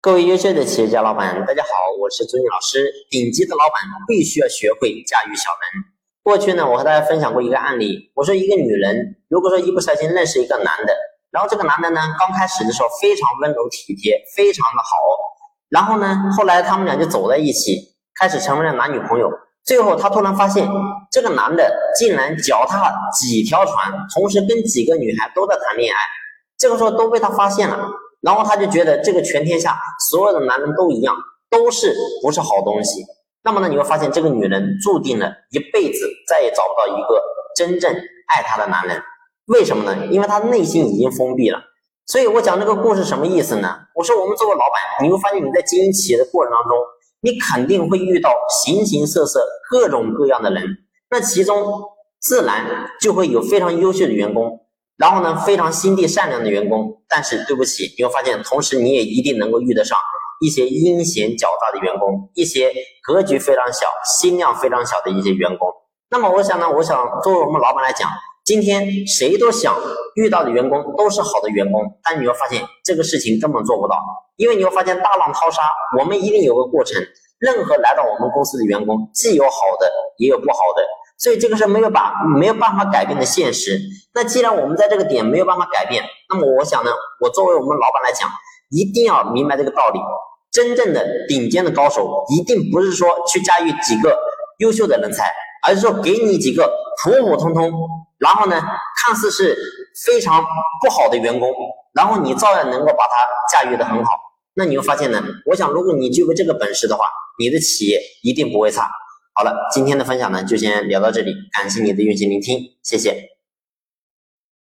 各位优秀的企业家老板，大家好，我是朱妮老师。顶级的老板必须要学会驾驭小人。过去呢，我和大家分享过一个案例，我说一个女人，如果说一不小心认识一个男的，然后这个男的呢，刚开始的时候非常温柔体贴，非常的好，然后呢，后来他们俩就走在一起，开始成为了男女朋友。最后他突然发现，这个男的竟然脚踏几条船，同时跟几个女孩都在谈恋爱，这个时候都被他发现了。然后他就觉得这个全天下所有的男人都一样，都是不是好东西。那么呢，你会发现这个女人注定了一辈子再也找不到一个真正爱她的男人。为什么呢？因为她内心已经封闭了。所以我讲这个故事什么意思呢？我说我们作为老板，你会发现你在经营企业的过程当中，你肯定会遇到形形色色、各种各样的人。那其中自然就会有非常优秀的员工。然后呢，非常心地善良的员工，但是对不起，你会发现，同时你也一定能够遇得上一些阴险狡诈的员工，一些格局非常小、心量非常小的一些员工。那么，我想呢，我想作为我们老板来讲，今天谁都想遇到的员工都是好的员工，但你会发现这个事情根本做不到，因为你会发现大浪淘沙，我们一定有个过程。任何来到我们公司的员工，既有好的，也有不好的。所以这个是没有把没有办法改变的现实。那既然我们在这个点没有办法改变，那么我想呢，我作为我们老板来讲，一定要明白这个道理。真正的顶尖的高手，一定不是说去驾驭几个优秀的人才，而是说给你几个普普通通，然后呢，看似是非常不好的员工，然后你照样能够把他驾驭的很好。那你会发现呢，我想如果你具备这个本事的话，你的企业一定不会差。好了，今天的分享呢就先聊到这里，感谢你的用心聆听，谢谢。